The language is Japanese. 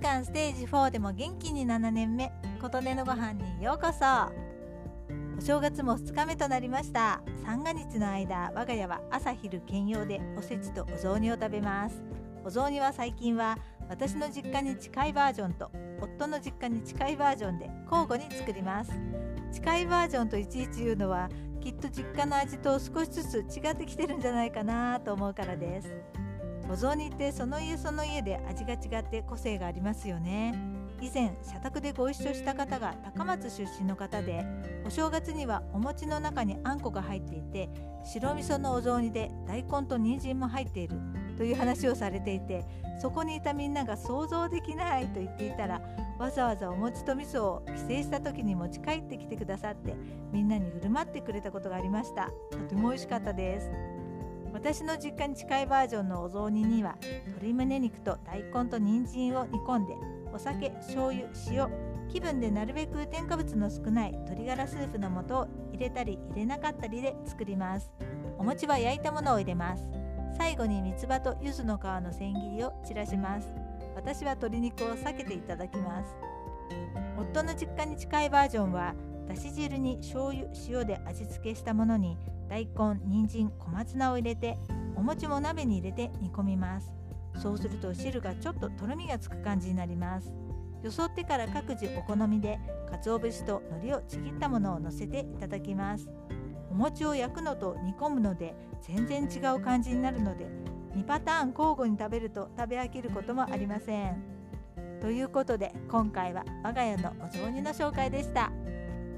間ステージ4でも元気に7年目。琴音のご飯にようこそ。お正月も2日目となりました。三が日の間我が家は朝昼兼用でおせちとお雑煮を食べます。お雑煮は最近は私の実家に近いバージョンと夫の実家に近いバージョンで交互に作ります。近いバージョンといちいち言うのはきっと実家の味と少しずつ違ってきてるんじゃないかなと思うからです。お雑煮ってその家その家で味が違って個性がありますよね。以前社宅でご一緒した方が高松出身の方でお正月にはお餅の中にあんこが入っていて白味噌のお雑煮で大根と人参も入っているという話をされていてそこにいたみんなが想像できないと言っていたらわざわざお餅と味噌を帰省した時に持ち帰ってきてくださってみんなに振る舞ってくれたことがありました。とても美味しかったです。私の実家に近いバージョンのお雑煮には鶏胸肉と大根と人参を煮込んでお酒醤油塩気分でなるべく添加物の少ない鶏ガラスープの素を入れたり入れなかったりで作ります。お餅は焼いたものを入れます最後に三つ葉と柚子の皮の千切りを散らします。私は鶏肉を避けていただきます。夫の実家に近いバージョンはだし汁に醤油塩で味付けしたものに大根人参小松菜を入れてお餅も鍋に入れて煮込みます。そうすると汁がちょっととろみがつく感じになります。よそってから各自お好みで鰹節と海苔をちぎったものをのせていただきます。お餅を焼くのと煮込むので全然違う感じになるので2パターン交互に食べると食べ飽きることもありません。ということで今回は我が家のお雑煮の紹介でした。